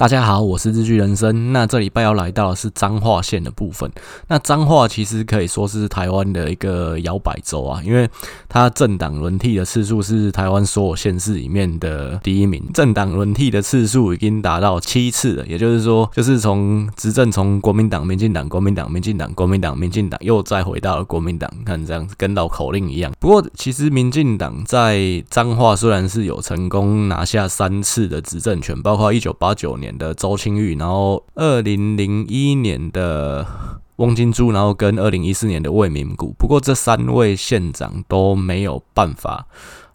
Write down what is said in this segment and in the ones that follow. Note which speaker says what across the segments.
Speaker 1: 大家好，我是日剧人生。那这礼拜要来到的是彰化县的部分。那彰化其实可以说是台湾的一个摇摆州啊，因为它政党轮替的次数是台湾所有县市里面的第一名。政党轮替的次数已经达到七次了，也就是说，就是从执政从国民党、民进党、国民党、民进党、国民党、民进党，又再回到了国民党。看这样子跟绕口令一样。不过，其实民进党在彰化虽然是有成功拿下三次的执政权，包括一九八九年。的周清玉，然后二零零一年的翁金珠，然后跟二零一四年的魏明谷，不过这三位县长都没有办法。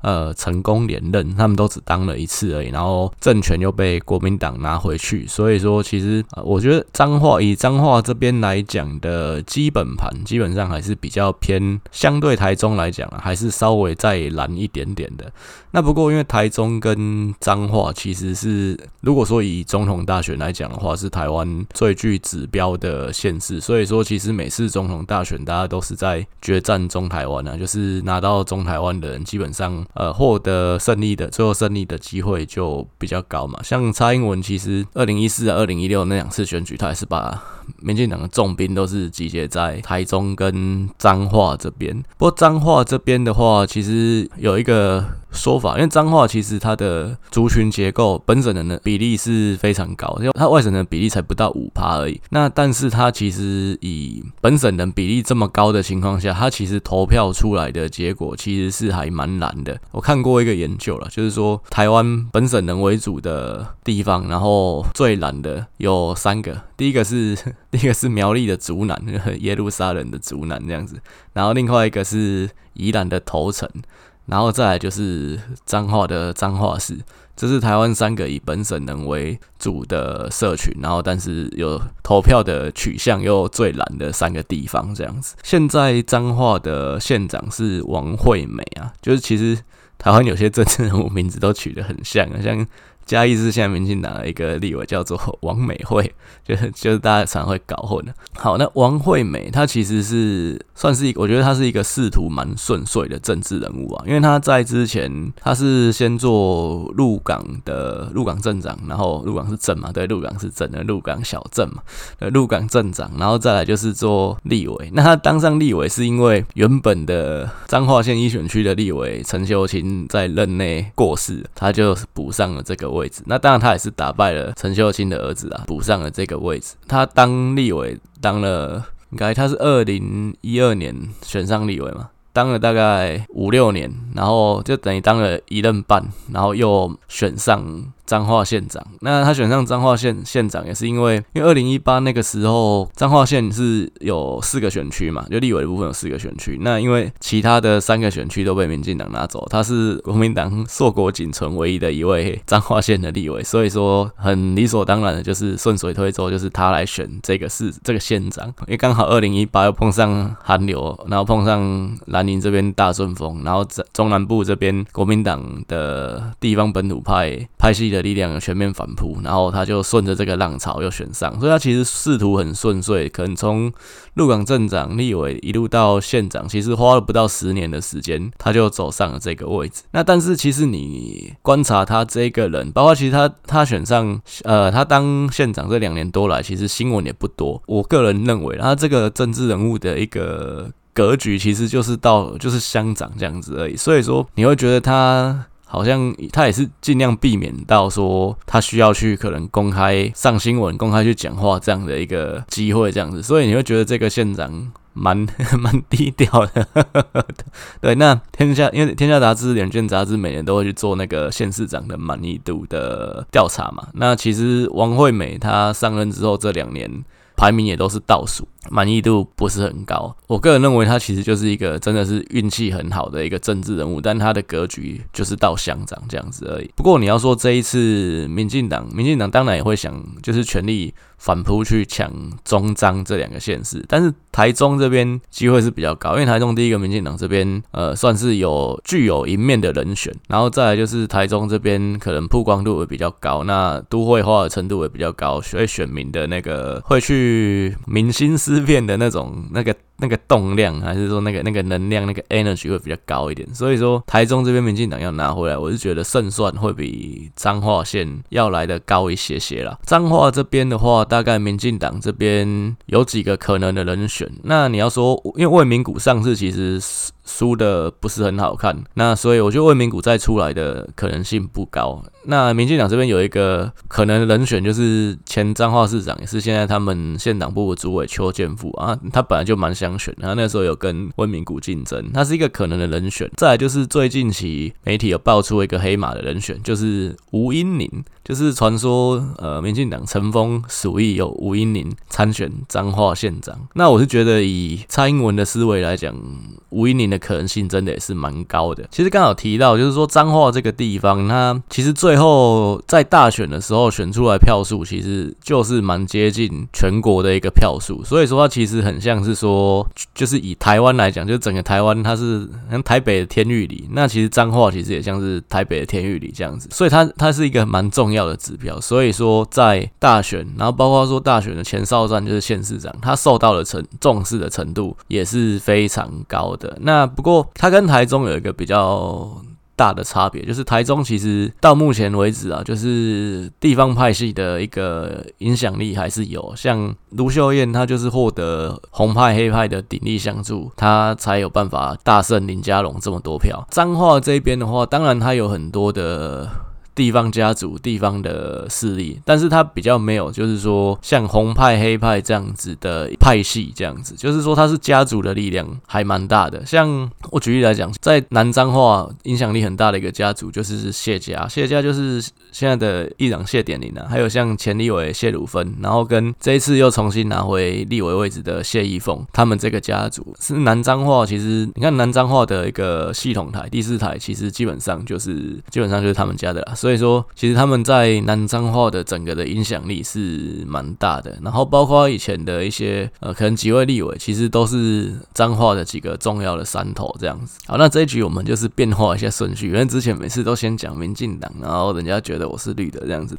Speaker 1: 呃，成功连任，他们都只当了一次而已，然后政权又被国民党拿回去，所以说其实，我觉得彰化以彰化这边来讲的基本盘，基本上还是比较偏，相对台中来讲啊，还是稍微再蓝一点点的。那不过因为台中跟彰化其实是，如果说以总统大选来讲的话，是台湾最具指标的县市，所以说其实每次总统大选，大家都是在决战中台湾啊，就是拿到中台湾的人基本上。呃，获得胜利的最后胜利的机会就比较高嘛。像蔡英文，其实二零一四、二零一六那两次选举，他也是把民进党的重兵都是集结在台中跟彰化这边。不过彰化这边的话，其实有一个。说法，因为彰化其实它的族群结构本省人的比例是非常高，因为它外省人比例才不到五趴而已。那但是它其实以本省人比例这么高的情况下，它其实投票出来的结果其实是还蛮蓝的。我看过一个研究了，就是说台湾本省人为主的地方，然后最蓝的有三个，第一个是 第一个是苗栗的竹南，耶路撒冷的竹南这样子，然后另外一个是宜兰的头城。然后再来就是彰化的彰化市，这是台湾三个以本省人为主的社群，然后但是有投票的取向又最蓝的三个地方这样子。现在彰化的县长是王惠美啊，就是其实台湾有些政治人物名字都取得很像啊，像。嘉义是现在民进党的一个立委，叫做 王美惠，就是就是大家常会搞混的。好，那王惠美她其实是算是一个，我觉得她是一个仕途蛮顺遂的政治人物啊，因为她在之前她是先做鹿港的鹿港镇长，然后鹿港是镇嘛，对，鹿港是镇的鹿港小镇嘛，鹿港镇长，然后再来就是做立委。那她当上立委是因为原本的彰化县一选区的立委陈秀卿在任内过世，她就补上了这个。位置，那当然他也是打败了陈秀清的儿子啊，补上了这个位置。他当立委当了，应该他是二零一二年选上立委嘛，当了大概五六年，然后就等于当了一任半，然后又选上。彰化县长，那他选上彰化县县长也是因为，因为二零一八那个时候，彰化县是有四个选区嘛，就立委的部分有四个选区。那因为其他的三个选区都被民进党拿走，他是国民党硕果仅存唯一的一位彰化县的立委，所以说很理所当然的就是顺水推舟，就是他来选这个市这个县长。因为刚好二零一八又碰上寒流，然后碰上蓝营这边大顺风，然后在中南部这边国民党的地方本土派派系。的力量全面反扑，然后他就顺着这个浪潮又选上，所以他其实仕途很顺遂，可能从鹿港镇长、立委一路到县长，其实花了不到十年的时间，他就走上了这个位置。那但是其实你观察他这个人，包括其实他他选上呃他当县长这两年多来，其实新闻也不多。我个人认为，他这个政治人物的一个格局，其实就是到就是乡长这样子而已。所以说你会觉得他。好像他也是尽量避免到说他需要去可能公开上新闻、公开去讲话这样的一个机会，这样子，所以你会觉得这个县长蛮 蛮低调的。对，那天下因为天下杂志、两卷杂志每年都会去做那个县市长的满意度的调查嘛。那其实王惠美她上任之后这两年排名也都是倒数。满意度不是很高，我个人认为他其实就是一个真的是运气很好的一个政治人物，但他的格局就是到乡长这样子而已。不过你要说这一次民进党，民进党当然也会想就是全力反扑去抢中彰这两个县市，但是台中这边机会是比较高，因为台中第一个民进党这边呃算是有具有赢面的人选，然后再来就是台中这边可能曝光度也比较高，那都会化的程度也比较高，所以选民的那个会去民心思。思辨的那种那个那个动量，还是说那个那个能量，那个 energy 会比较高一点。所以说，台中这边民进党要拿回来，我是觉得胜算会比彰化县要来的高一些些啦。彰化这边的话，大概民进党这边有几个可能的人选。那你要说，因为卫明谷上次其实。输的不是很好看，那所以我觉得卫明谷再出来的可能性不高。那民进党这边有一个可能人选，就是前彰化市长，也是现在他们县党部的主委邱建富啊，他本来就蛮想选，他那时候有跟温明谷竞争，他是一个可能的人选。再来就是最近期媒体有爆出一个黑马的人选，就是吴英宁，就是传说呃民进党层峰鼠疫有吴英宁参选彰化县长。那我是觉得以蔡英文的思维来讲，吴英宁的。可能性真的也是蛮高的。其实刚好提到，就是说彰化这个地方，它其实最后在大选的时候选出来票数，其实就是蛮接近全国的一个票数。所以说它其实很像是说，就是以台湾来讲，就整个台湾它是像台北的天玉里，那其实彰化其实也像是台北的天玉里这样子。所以它它是一个蛮重要的指标。所以说在大选，然后包括说大选的前哨战就是县市长，他受到的程重视的程度也是非常高的。那不过，他跟台中有一个比较大的差别，就是台中其实到目前为止啊，就是地方派系的一个影响力还是有。像卢秀燕，她就是获得红派黑派的鼎力相助，她才有办法大胜林佳龙这么多票。彰化这边的话，当然它有很多的。地方家族、地方的势力，但是他比较没有，就是说像红派、黑派这样子的派系，这样子，就是说他是家族的力量还蛮大的。像我举例来讲，在南彰化影响力很大的一个家族就是谢家，谢家就是现在的议长谢典林啊，还有像前立委谢鲁芬，然后跟这一次又重新拿回立委位置的谢逸凤，他们这个家族是南彰化。其实你看南彰化的一个系统台第四台，其实基本上就是基本上就是他们家的啦。所以说，其实他们在南彰化的整个的影响力是蛮大的。然后包括以前的一些呃，可能几位立委，其实都是彰化的几个重要的山头这样子。好，那这一局我们就是变化一下顺序，因为之前每次都先讲民进党，然后人家觉得我是绿的这样子。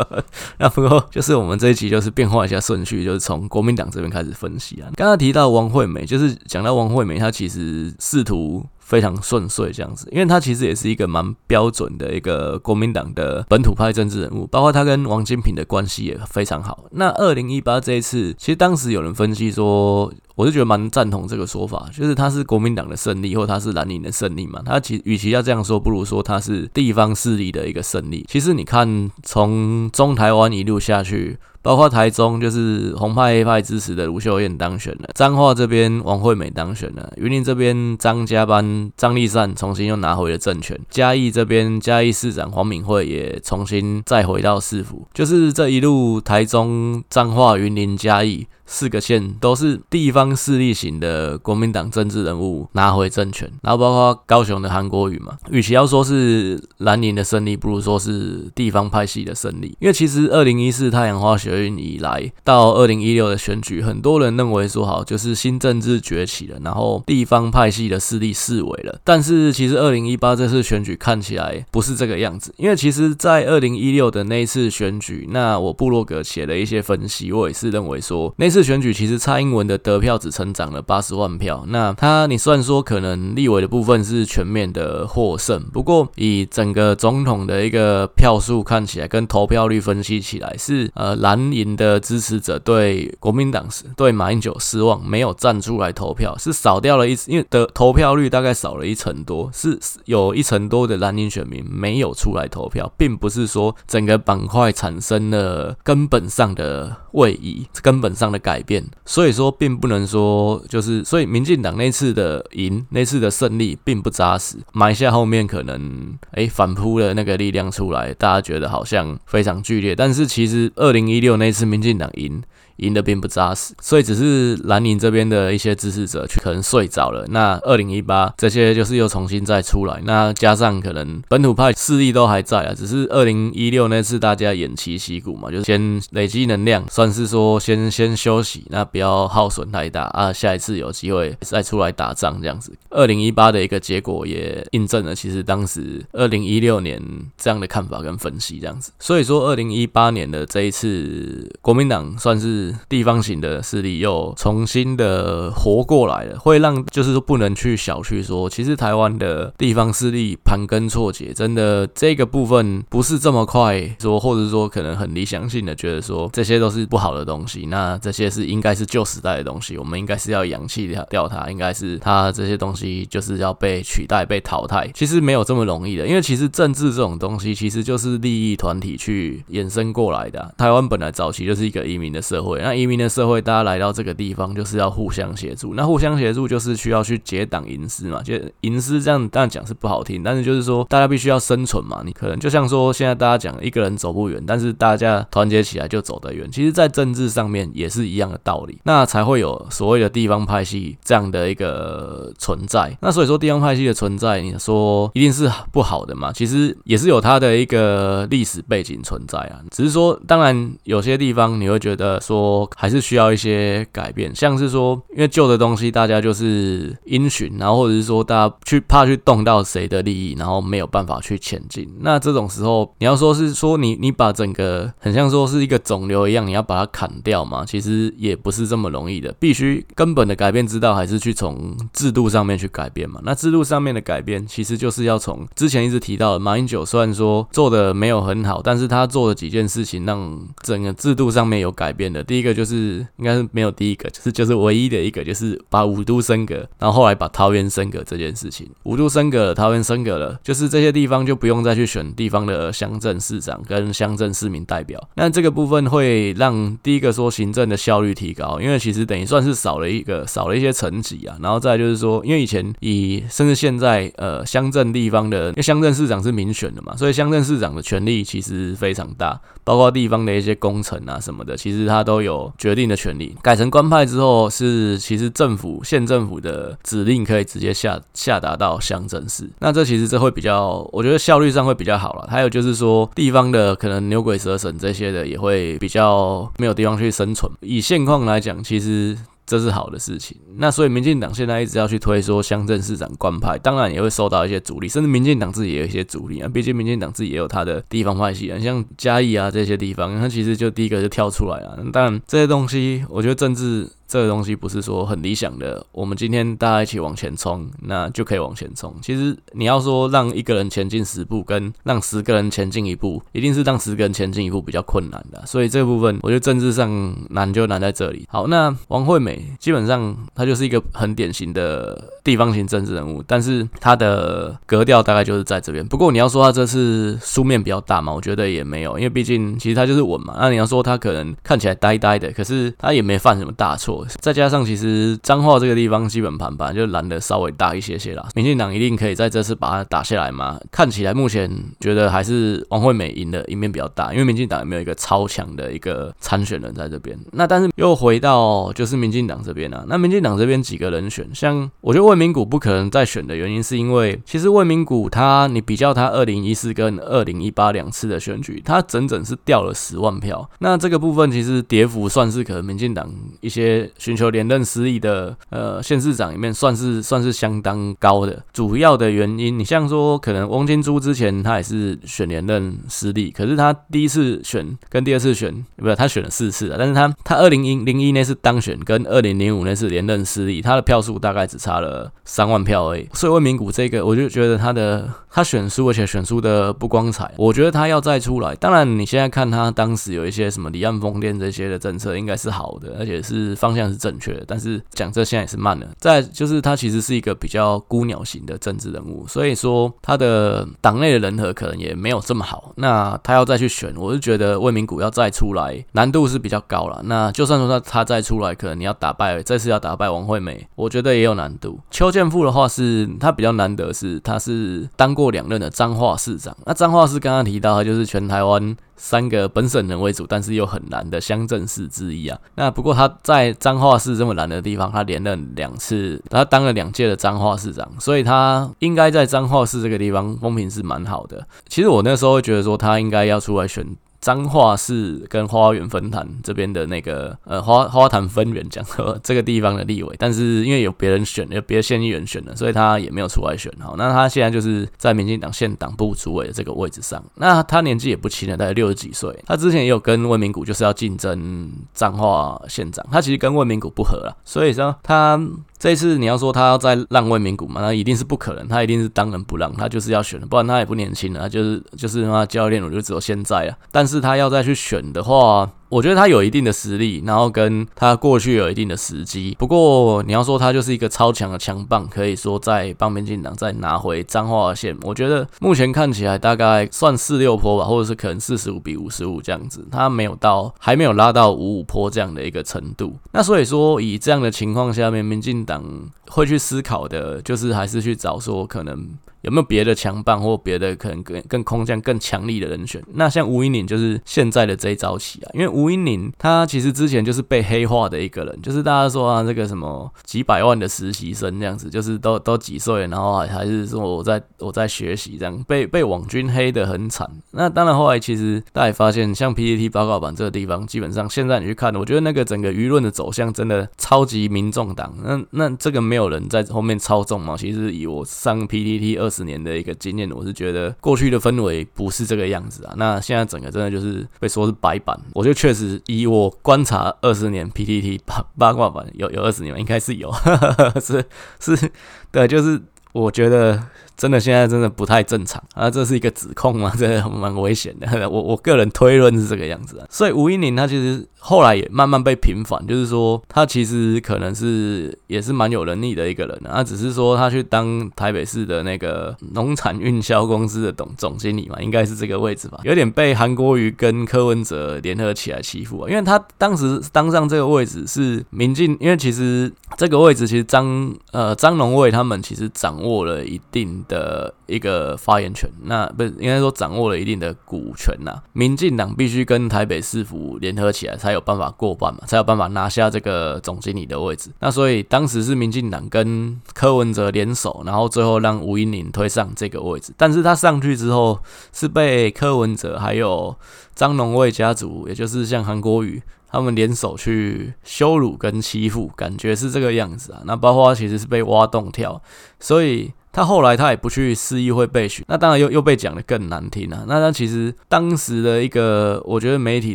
Speaker 1: 那不过就是我们这一集就是变化一下顺序，就是从国民党这边开始分析啊。刚刚提到王惠美，就是讲到王惠美，她其实试图。非常顺遂这样子，因为他其实也是一个蛮标准的一个国民党的本土派政治人物，包括他跟王金平的关系也非常好。那二零一八这一次，其实当时有人分析说，我是觉得蛮赞同这个说法，就是他是国民党的胜利，或他是蓝营的胜利嘛。他其与其要这样说，不如说他是地方势力的一个胜利。其实你看，从中台湾一路下去。包括台中就是红派黑派支持的卢秀燕当选了，彰化这边王惠美当选了，云林这边张家班张立善重新又拿回了政权，嘉义这边嘉义市长黄敏惠也重新再回到市府，就是这一路台中彰化云林嘉义。四个县都是地方势力型的国民党政治人物拿回政权，然后包括高雄的韩国瑜嘛，与其要说是蓝营的胜利，不如说是地方派系的胜利。因为其实二零一四太阳花学运以来到二零一六的选举，很多人认为说好就是新政治崛起了，然后地方派系的势力式微了。但是其实二零一八这次选举看起来不是这个样子，因为其实在二零一六的那次选举，那我部落格写了一些分析，我也是认为说那次。选举其实蔡英文的得票只成长了八十万票，那他你虽然说可能立委的部分是全面的获胜，不过以整个总统的一个票数看起来，跟投票率分析起来是呃蓝营的支持者对国民党是对马英九失望，没有站出来投票，是少掉了一，因为的投票率大概少了一成多，是有一成多的蓝营选民没有出来投票，并不是说整个板块产生了根本上的位移，根本上的。改变，所以说并不能说就是，所以民进党那次的赢，那次的胜利并不扎实，埋下后面可能哎、反扑的那个力量出来，大家觉得好像非常剧烈，但是其实二零一六那次民进党赢。赢得并不扎实，所以只是蓝营这边的一些支持者去可能睡着了。那二零一八这些就是又重新再出来，那加上可能本土派势力都还在啊，只是二零一六那次大家偃旗息鼓嘛，就是先累积能量，算是说先先休息，那不要耗损太大啊，下一次有机会再出来打仗这样子。二零一八的一个结果也印证了，其实当时二零一六年这样的看法跟分析这样子。所以说二零一八年的这一次国民党算是。地方型的势力又重新的活过来了，会让就是说不能去小觑说，其实台湾的地方势力盘根错节，真的这个部分不是这么快说，或者说可能很理想性的觉得说这些都是不好的东西，那这些是应该是旧时代的东西，我们应该是要扬弃掉掉它，应该是它这些东西就是要被取代、被淘汰，其实没有这么容易的，因为其实政治这种东西其实就是利益团体去衍生过来的。台湾本来早期就是一个移民的社会，那移民的社会，大家来到这个地方就是要互相协助，那互相协助就是需要去结党营私嘛，就营私这样当然讲是不好听，但是就是说大家必须要生存嘛，你可能就像说现在大家讲一个人走不远，但是大家团结起来就走得远，其实在政治上面也是一样的道理，那才会有所谓的地方派系这样的一个存在。那所以说地方派系的存在，你说一定是不好的嘛？其实也是有它的一个历史背景存在啊，只是说当然有些地方你会觉得说还是需要一些改变，像是说因为旧的东西大家就是因循，然后或者是说大家去怕去动到谁的利益，然后没有办法去前进。那这种时候你要说是说你你把整个很像说是一个肿瘤一样，你要把它砍掉嘛？其实也不是这么容易的，必须根本的改变之道还是去从制度上面去改变嘛。那制度上面的改变，其实就是要从之前一直提到的马英九，虽然说做的没有很好，但是他做的几件事情让整个制度上面有改变的。第一个就是应该是没有第一个，就是就是唯一的一个，就是把五都升格，然后后来把桃园升格这件事情，五都升格了，桃园升格了，就是这些地方就不用再去选地方的乡镇市长跟乡镇市民代表。那这个部分会让第一个说行政的效率提高，因为其实等于算是少了一个少了一些层级啊。然后再就是说，因为以前以甚至现在呃乡镇地方的，因为乡镇市长是民选的嘛，所以乡镇市长的权力其实非常大，包括地方的一些工程啊什么的，其实他都有决定的权利。改成官派之后，是其实政府县政府的指令可以直接下下达到乡镇市，那这其实这会比较，我觉得效率上会比较好了。还有就是说，地方的可能牛鬼蛇神这些的也会比较没有地方去生存。以现况来讲，其实。这是好的事情，那所以民进党现在一直要去推说乡镇市长官派，当然也会受到一些阻力，甚至民进党自己也有一些阻力啊。毕竟民进党自己也有他的地方派系啊，像嘉义啊这些地方，他其实就第一个就跳出来了。当然这些东西，我觉得政治。这个东西不是说很理想的，我们今天大家一起往前冲，那就可以往前冲。其实你要说让一个人前进十步，跟让十个人前进一步，一定是让十个人前进一步比较困难的。所以这部分，我觉得政治上难就难在这里。好，那王惠美基本上她就是一个很典型的地方型政治人物，但是她的格调大概就是在这边。不过你要说她这次输面比较大嘛，我觉得也没有，因为毕竟其实她就是稳嘛。那你要说她可能看起来呆呆的，可是她也没犯什么大错。再加上，其实彰化这个地方基本盘吧，就蓝的稍微大一些些啦。民进党一定可以在这次把它打下来吗？看起来目前觉得还是王惠美赢的赢面比较大，因为民进党也没有一个超强的一个参选人在这边。那但是又回到就是民进党这边啊，那民进党这边几个人选，像我觉得魏明谷不可能再选的原因，是因为其实魏明谷他，你比较他二零一四跟二零一八两次的选举，他整整是掉了十万票。那这个部分其实跌幅算是可能民进党一些寻求。连任失利的呃县市长里面算是算是相当高的，主要的原因，你像说可能翁金珠之前他也是选连任失利，可是他第一次选跟第二次选不是他选了四次啊，但是他他二零零零一那次当选跟二零零五那次连任失利，他的票数大概只差了三万票而已，所以魏明谷这个我就觉得他的他选输而且选输的不光彩，我觉得他要再出来，当然你现在看他当时有一些什么离岸风电这些的政策应该是好的，而且是方向是正确的。但是讲这现在也是慢了。再就是他其实是一个比较孤鸟型的政治人物，所以说他的党内的人和可能也没有这么好。那他要再去选，我是觉得魏明谷要再出来难度是比较高了。那就算说他他再出来，可能你要打败这次要打败王惠美，我觉得也有难度。邱建富的话是他比较难得是他是当过两任的彰化市长。那彰化市刚刚提到他就是全台湾。三个本省人为主，但是又很难的乡镇市之一啊。那不过他在彰化市这么难的地方，他连任两次，他当了两届的彰化市长，所以他应该在彰化市这个地方风评是蛮好的。其实我那时候会觉得说他应该要出来选。彰化市跟花园分坛这边的那个呃花花坛分园讲这个地方的立委，但是因为有别人选，有别的县议员选了，所以他也没有出来选。好，那他现在就是在民进党县党部主委的这个位置上。那他年纪也不轻了，大概六十几岁。他之前也有跟魏明谷就是要竞争彰化县长，他其实跟魏明谷不合了，所以说他。这一次你要说他要再让位名古嘛，那一定是不可能，他一定是当仁不让，他就是要选，不然他也不年轻了，他就是就是他教练，我就只有现在啊。但是他要再去选的话。我觉得他有一定的实力，然后跟他过去有一定的时机。不过你要说他就是一个超强的强棒，可以说在帮民进党再拿回彰化县。我觉得目前看起来大概算四六坡吧，或者是可能四十五比五十五这样子。他没有到，还没有拉到五五坡这样的一个程度。那所以说，以这样的情况下面，民进党会去思考的，就是还是去找说可能。有没有别的强棒或别的可能更更空降更强力的人选？那像吴英宁就是现在的这一招棋啊，因为吴英宁他其实之前就是被黑化的一个人，就是大家说啊，这个什么几百万的实习生这样子，就是都都几岁，然后还还是说我在我在学习这样，被被网军黑的很惨。那当然后来其实大家也发现，像 PPT 报告版这个地方，基本上现在你去看，我觉得那个整个舆论的走向真的超级民众党。那那这个没有有人在后面操纵嘛？其实以我上 PTT 二。十年的一个经验，我是觉得过去的氛围不是这个样子啊。那现在整个真的就是被说是白板，我就确实以我观察二十年 PTT 八八卦版有有二十年，应该是有，是是，对，就是我觉得。真的现在真的不太正常啊！这是一个指控吗？这蛮危险的。我我个人推论是这个样子啊。所以吴音宁他其实后来也慢慢被平反，就是说他其实可能是也是蛮有能力的一个人啊。只是说他去当台北市的那个农产运销公司的董总经理嘛，应该是这个位置吧。有点被韩国瑜跟柯文哲联合起来欺负啊。因为他当时当上这个位置是民进，因为其实这个位置其实张呃张龙卫他们其实掌握了一定的一个发言权，那不应该说掌握了一定的股权呐。民进党必须跟台北市府联合起来，才有办法过半嘛，才有办法拿下这个总经理的位置。那所以当时是民进党跟柯文哲联手，然后最后让吴音宁推上这个位置。但是他上去之后，是被柯文哲还有张龙卫家族，也就是像韩国瑜他们联手去羞辱跟欺负，感觉是这个样子啊。那包括其实是被挖洞跳，所以。他后来他也不去市议会被选，那当然又又被讲的更难听了。那他其实当时的一个，我觉得媒体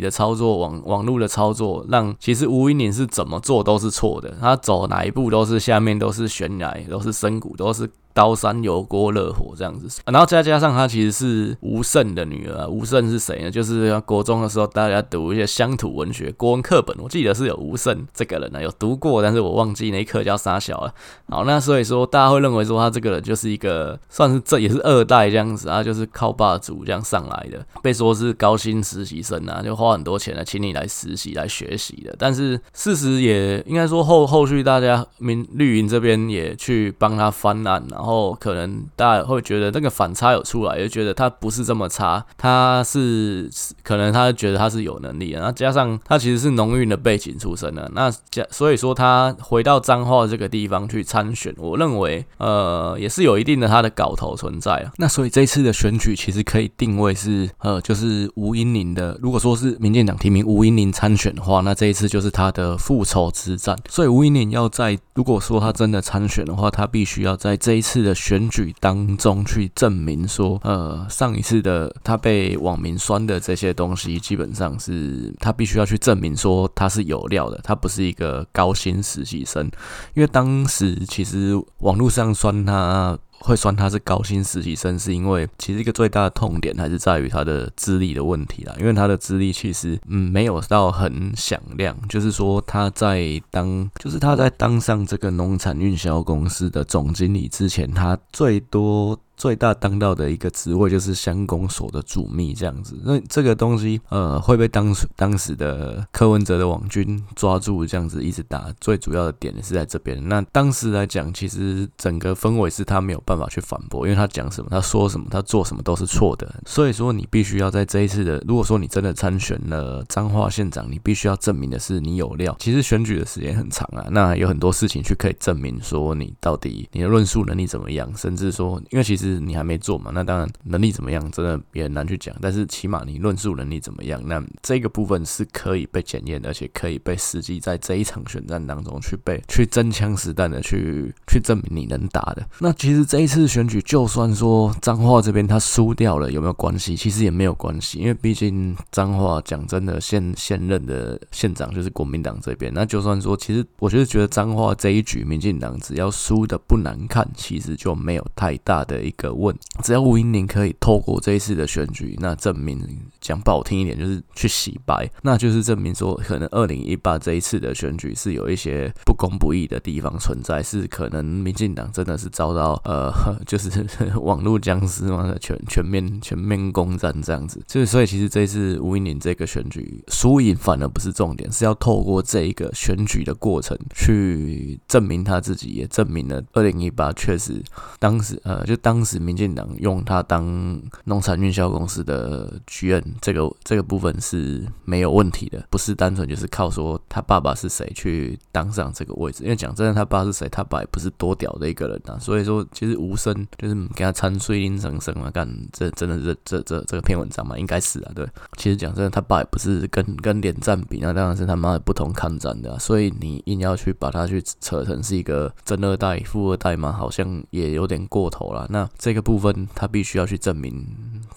Speaker 1: 的操作、网网络的操作，让其实吴一宁是怎么做都是错的。他走哪一步都是下面都是悬崖，都是深谷，都是。刀山油锅热火这样子，然后再加上她其实是吴胜的女儿。吴胜是谁呢？就是国中的时候大家读一些乡土文学国文课本，我记得是有吴胜这个人呢，有读过，但是我忘记那一课叫啥小了。好，那所以说大家会认为说他这个人就是一个算是这也是二代这样子啊，就是靠霸主这样上来的，被说是高薪实习生啊，就花很多钱来请你来实习来学习的。但是事实也应该说后后续大家民绿营这边也去帮他翻案啊。然后可能大家会觉得那个反差有出来，也觉得他不是这么差，他是可能他觉得他是有能力的，然后加上他其实是农运的背景出身的，那加所以说他回到彰化这个地方去参选，我认为呃也是有一定的他的搞头存在啊。那所以这一次的选举其实可以定位是呃就是吴英宁的，如果说是民进党提名吴英宁参选的话，那这一次就是他的复仇之战。所以吴英宁要在如果说他真的参选的话，他必须要在这一次。次的选举当中去证明说，呃，上一次的他被网民酸的这些东西，基本上是他必须要去证明说他是有料的，他不是一个高薪实习生，因为当时其实网络上酸他。会算他是高薪实习生，是因为其实一个最大的痛点还是在于他的资历的问题啦。因为他的资历其实嗯没有到很响亮，就是说他在当就是他在当上这个农产运销公司的总经理之前，他最多。最大当到的一个职位就是乡公所的主秘这样子，那这个东西呃会被当时当时的柯文哲的网军抓住这样子一直打，最主要的点是在这边。那当时来讲，其实整个氛围是他没有办法去反驳，因为他讲什么，他说什么，他做什么都是错的。所以说你必须要在这一次的，如果说你真的参选了彰化县长，你必须要证明的是你有料。其实选举的时间很长啊，那有很多事情去可以证明说你到底你的论述能力怎么样，甚至说，因为其实。是你还没做嘛，那当然能力怎么样，真的也很难去讲。但是起码你论述能力怎么样，那这个部分是可以被检验，而且可以被实际在这一场选战当中去被去真枪实弹的去去证明你能打的。那其实这一次选举，就算说彰化这边他输掉了，有没有关系？其实也没有关系，因为毕竟彰化讲真的，现现任的县长就是国民党这边。那就算说，其实我就是觉得彰化这一局，民进党只要输的不难看，其实就没有太大的一个问。只要吴英玲可以透过这一次的选举，那证明讲不好听一点，就是去洗白，那就是证明说，可能二零一八这一次的选举是有一些不公不义的地方存在，是可能民进党真的是遭到呃，就是网络僵尸嘛，全全面全面攻占这样子。就是所以，其实这一次吴英宁这个选举输赢反而不是重点，是要透过这一个选举的过程去证明他自己，也证明了二零一八确实当时呃，就当时民进党用他当农产运销公司的 G N，这个这个部分是没有问题的，不是单纯就是靠说他爸爸是谁去当上这个位置。因为讲真的，他爸是谁，他爸也不是多屌的一个人呐。所以说，其实吴声就是给他参水阴生生嘛，干这真的是这这这篇文章嘛，应该是啊，对。其实讲真的，他爸也不是跟跟连战比，那当然是他妈的不同抗战的。所以你硬要去把他去扯成是一个真二代、富二代嘛，好像也有点过头了。那这个部分他必须要去证明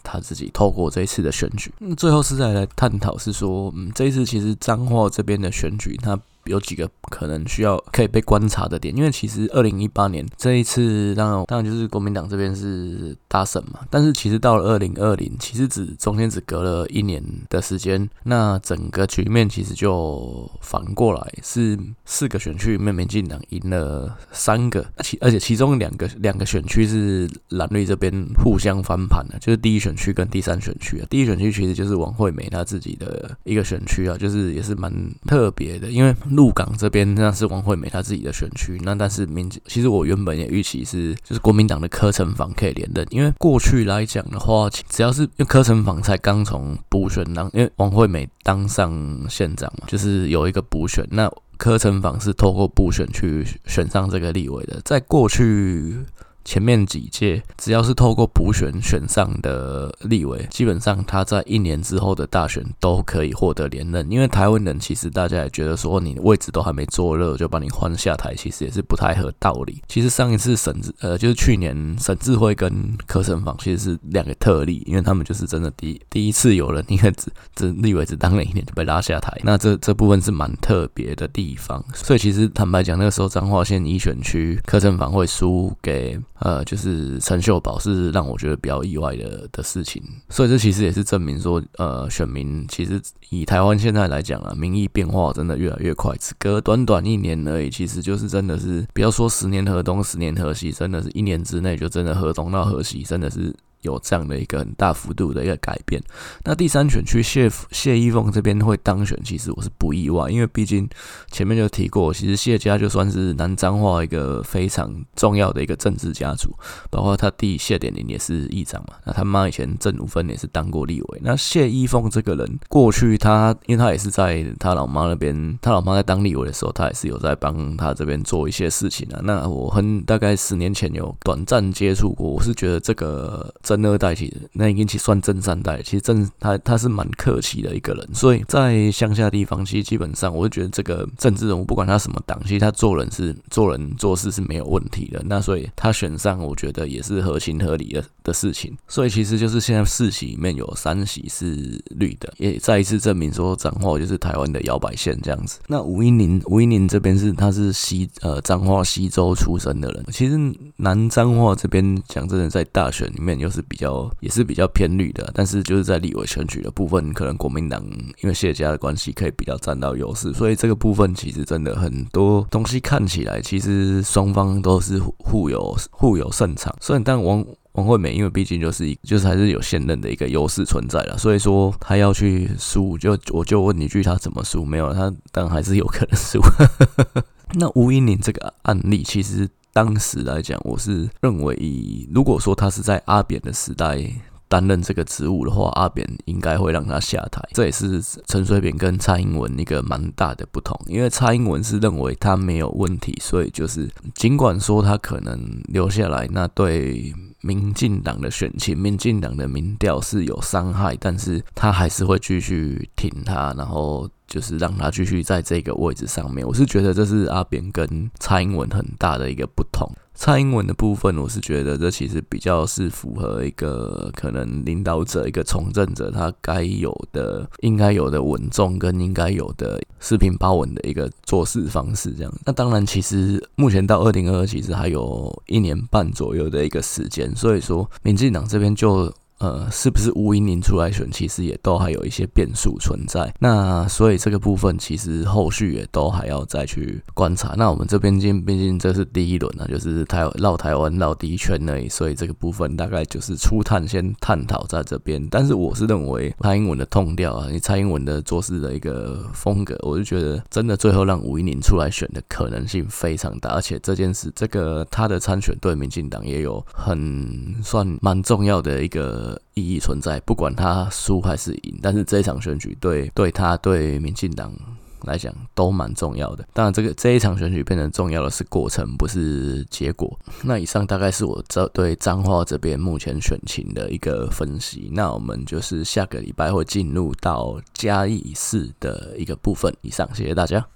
Speaker 1: 他自己，透过这一次的选举。嗯最后是再来探讨是说，嗯，这一次其实彰化这边的选举，他。有几个可能需要可以被观察的点，因为其实二零一八年这一次，当然当然就是国民党这边是大胜嘛，但是其实到了二零二零，其实只中间只隔了一年的时间，那整个局面其实就反过来，是四个选区里面民进党赢了三个，其而且其中两个两个选区是蓝绿这边互相翻盘的，就是第一选区跟第三选区啊，第一选区其实就是王惠美她自己的一个选区啊，就是也是蛮特别的，因为。鹿港这边那是王惠美她自己的选区，那但是民其实我原本也预期是就是国民党的柯成房可以连任，因为过去来讲的话，只要是因为柯成房才刚从补选当，因为王惠美当上县长嘛，就是有一个补选，那柯成房是透过补选去选上这个立委的，在过去。前面几届只要是透过补选选上的立委，基本上他在一年之后的大选都可以获得连任。因为台湾人其实大家也觉得说，你位置都还没坐热就把你换下台，其实也是不太合道理。其实上一次沈智呃就是去年沈智慧跟柯城房其实是两个特例，因为他们就是真的第第一次有人因为只只立委只当了一年就被拉下台，那这这部分是蛮特别的地方。所以其实坦白讲，那个时候彰化县一选区柯城房会输给。呃，就是陈秀宝是让我觉得比较意外的的事情，所以这其实也是证明说，呃，选民其实以台湾现在来讲啊，民意变化真的越来越快，只隔短短一年而已，其实就是真的是不要说十年河东十年河西，真的是一年之内就真的河东到河西，真的是。有这样的一个很大幅度的一个改变。那第三选区谢谢依凤这边会当选，其实我是不意外，因为毕竟前面就提过，其实谢家就算是南彰化一个非常重要的一个政治家族，包括他弟谢点林也是议长嘛。那他妈以前郑如芬也是当过立委。那谢依凤这个人，过去他因为他也是在他老妈那边，他老妈在当立委的时候，他也是有在帮他这边做一些事情啊。那我很大概十年前有短暂接触过，我是觉得这个。正二代其实那已经其算正三代，其实正他他是蛮客气的一个人，所以在乡下地方，其实基本上我就觉得这个政治人物不管他什么党，其实他做人是做人做事是没有问题的。那所以他选上，我觉得也是合情合理的的事情。所以其实就是现在四席里面有三席是绿的，也再一次证明说彰化就是台湾的摇摆县这样子。那吴音宁吴音宁这边是他是西呃彰化西州出生的人，其实南彰化这边讲真的在大选里面又是。是比较也是比较偏绿的，但是就是在立委选举的部分，可能国民党因为谢家的关系，可以比较占到优势，所以这个部分其实真的很多东西看起来，其实双方都是互有互有胜场。所以，但王王惠美因为毕竟就是一就是还是有现任的一个优势存在了，所以说他要去输，就我就问你一句，他怎么输？没有，他但还是有可能输。那吴英宁这个案例其实。当时来讲，我是认为，如果说他是在阿扁的时代担任这个职务的话，阿扁应该会让他下台。这也是陈水扁跟蔡英文一个蛮大的不同，因为蔡英文是认为他没有问题，所以就是尽管说他可能留下来，那对。民进党的选情，民进党的民调是有伤害，但是他还是会继续挺他，然后就是让他继续在这个位置上面。我是觉得这是阿扁跟蔡英文很大的一个不同。蔡英文的部分，我是觉得这其实比较是符合一个可能领导者、一个从政者他该有的、应该有的稳重跟应该有的四平八稳的一个做事方式。这样，那当然，其实目前到二零二二，其实还有一年半左右的一个时间，所以说，民进党这边就。呃，是不是吴英宁出来选，其实也都还有一些变数存在。那所以这个部分其实后续也都还要再去观察。那我们这边今毕竟这是第一轮啊，就是台绕台湾绕第一圈而已，所以这个部分大概就是初探先探讨在这边。但是我是认为蔡英文的痛调啊，你蔡英文的做事的一个风格，我就觉得真的最后让吴英宁出来选的可能性非常大。而且这件事，这个他的参选对民进党也有很算蛮重要的一个。意义存在，不管他输还是赢，但是这一场选举对对他对民进党来讲都蛮重要的。当然，这个这一场选举变成重要的是过程，不是结果。那以上大概是我这对彰化这边目前选情的一个分析。那我们就是下个礼拜会进入到嘉义市的一个部分。以上，谢谢大家。